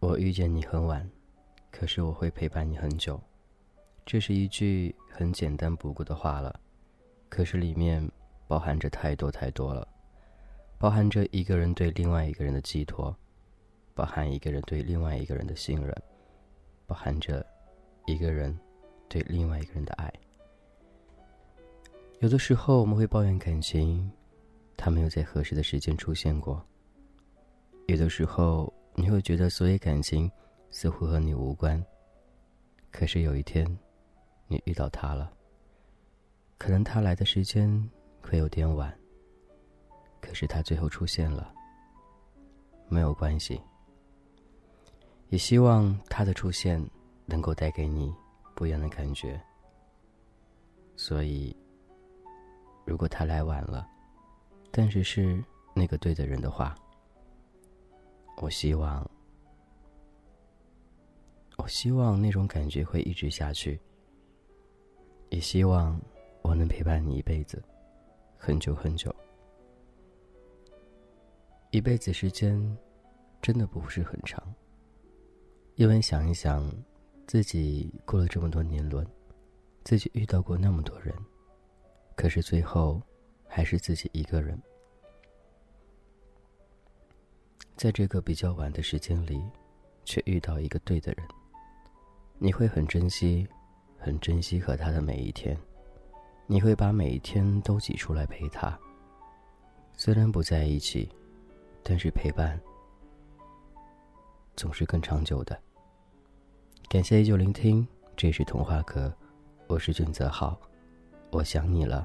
我遇见你很晚，可是我会陪伴你很久。这是一句很简单不过的话了，可是里面包含着太多太多了，包含着一个人对另外一个人的寄托，包含一个人对另外一个人的信任，包含着一个人对另外一个人的爱。有的时候我们会抱怨感情，他没有在合适的时间出现过；有的时候。你会觉得所有感情似乎和你无关，可是有一天，你遇到他了。可能他来的时间会有点晚，可是他最后出现了。没有关系，也希望他的出现能够带给你不一样的感觉。所以，如果他来晚了，但是是那个对的人的话。我希望，我希望那种感觉会一直下去。也希望我能陪伴你一辈子，很久很久。一辈子时间真的不是很长，因为想一想，自己过了这么多年轮，自己遇到过那么多人，可是最后还是自己一个人。在这个比较晚的时间里，却遇到一个对的人，你会很珍惜，很珍惜和他的每一天，你会把每一天都挤出来陪他。虽然不在一起，但是陪伴总是更长久的。感谢依旧聆听，这是童话阁，我是俊泽浩，我想你了，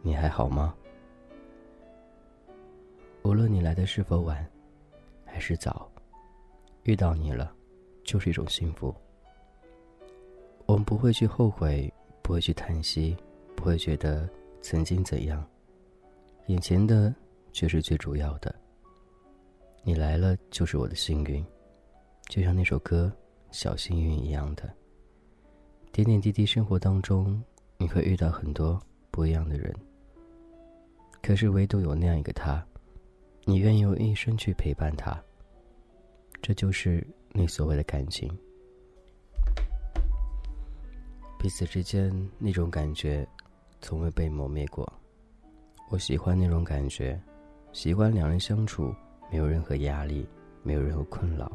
你还好吗？无论你来的是否晚。还是早，遇到你了，就是一种幸福。我们不会去后悔，不会去叹息，不会觉得曾经怎样，眼前的却是最主要的。你来了就是我的幸运，就像那首歌《小幸运》一样的。点点滴滴生活当中，你会遇到很多不一样的人，可是唯独有那样一个他。你愿意用一生去陪伴他，这就是你所谓的感情。彼此之间那种感觉，从未被磨灭过。我喜欢那种感觉，喜欢两人相处没有任何压力，没有任何困扰，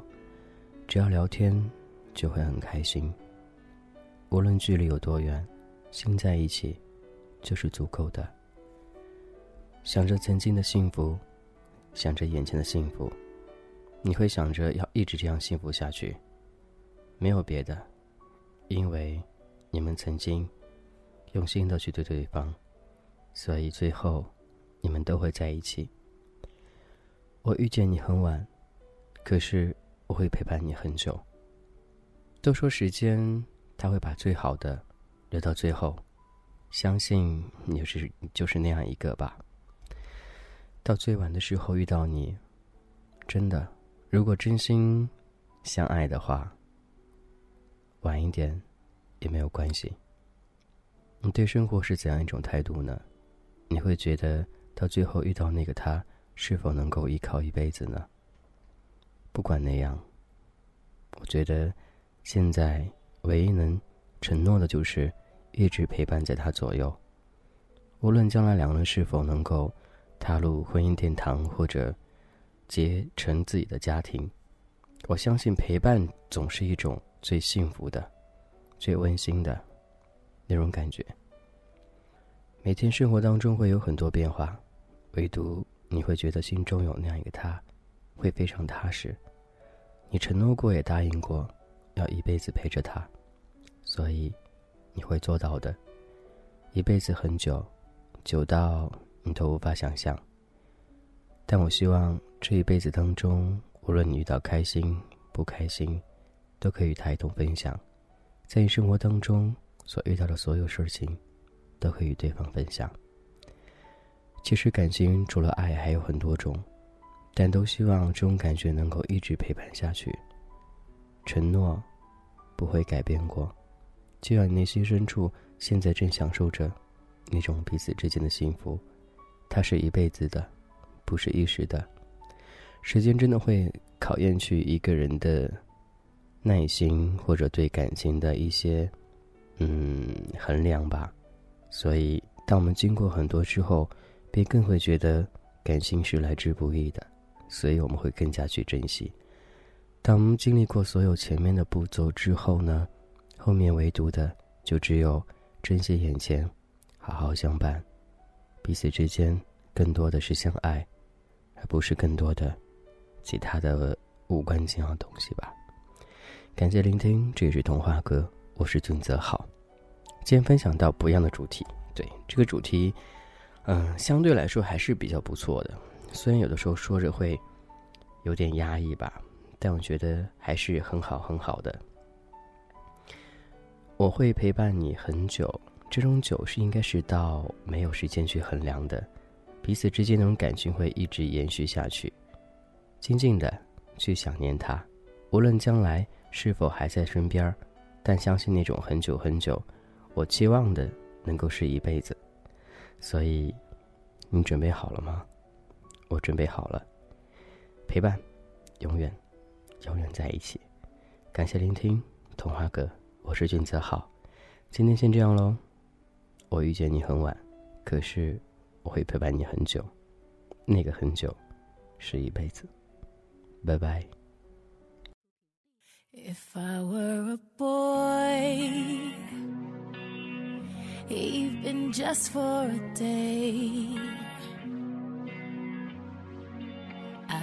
只要聊天就会很开心。无论距离有多远，心在一起就是足够的。想着曾经的幸福。想着眼前的幸福，你会想着要一直这样幸福下去。没有别的，因为你们曾经用心的去对对方，所以最后你们都会在一起。我遇见你很晚，可是我会陪伴你很久。都说时间他会把最好的留到最后，相信你是就是那样一个吧。到最晚的时候遇到你，真的，如果真心相爱的话，晚一点也没有关系。你对生活是怎样一种态度呢？你会觉得到最后遇到那个他，是否能够依靠一辈子呢？不管那样，我觉得现在唯一能承诺的就是一直陪伴在他左右，无论将来两人是否能够。踏入婚姻殿堂，或者结成自己的家庭，我相信陪伴总是一种最幸福的、最温馨的那种感觉。每天生活当中会有很多变化，唯独你会觉得心中有那样一个他，会非常踏实。你承诺过，也答应过，要一辈子陪着他，所以你会做到的。一辈子很久，久到。你都无法想象，但我希望这一辈子当中，无论你遇到开心不开心，都可以与他一同分享，在你生活当中所遇到的所有事情，都可以与对方分享。其实感情除了爱还有很多种，但都希望这种感觉能够一直陪伴下去。承诺，不会改变过。就让你内心深处现在正享受着那种彼此之间的幸福，它是一辈子的，不是一时的。时间真的会考验去一个人的耐心，或者对感情的一些嗯衡量吧。所以，当我们经过很多之后，便更会觉得感情是来之不易的，所以我们会更加去珍惜。当经历过所有前面的步骤之后呢，后面唯独的就只有珍惜眼前，好好相伴，彼此之间更多的是相爱，而不是更多的其他的无关紧要的东西吧。感谢聆听，这里是童话哥，我是俊泽浩。今天分享到不一样的主题，对这个主题，嗯，相对来说还是比较不错的。虽然有的时候说着会有点压抑吧，但我觉得还是很好很好的。我会陪伴你很久，这种久是应该是到没有时间去衡量的，彼此之间那种感情会一直延续下去。静静的去想念他，无论将来是否还在身边但相信那种很久很久。我期望的能够是一辈子，所以，你准备好了吗？我准备好了，陪伴，永远，永远在一起。感谢聆听，童话哥，我是俊泽浩，今天先这样喽。我遇见你很晚，可是我会陪伴你很久，那个很久，是一辈子。拜拜。even just for a day.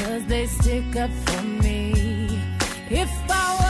Cause they stick up for me. If I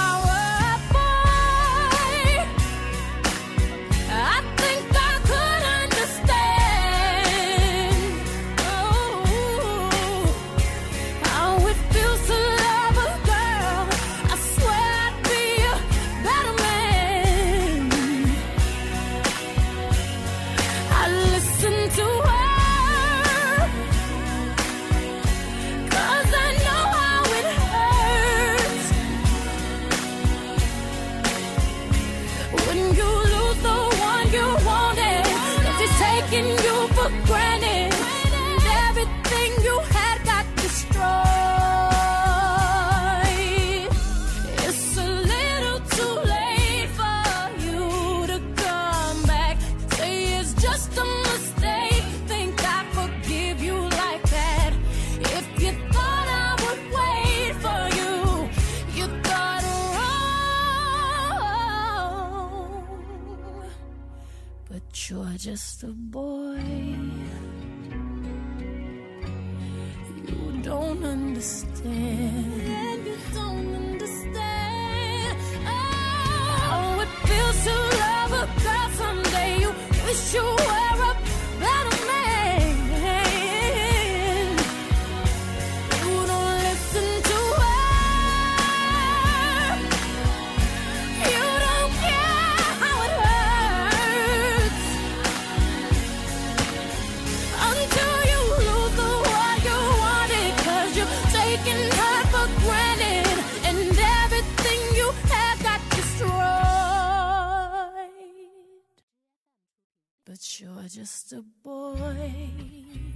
You're just a boy. You don't understand. taking for granted, and everything you have got destroyed. But you're just a boy.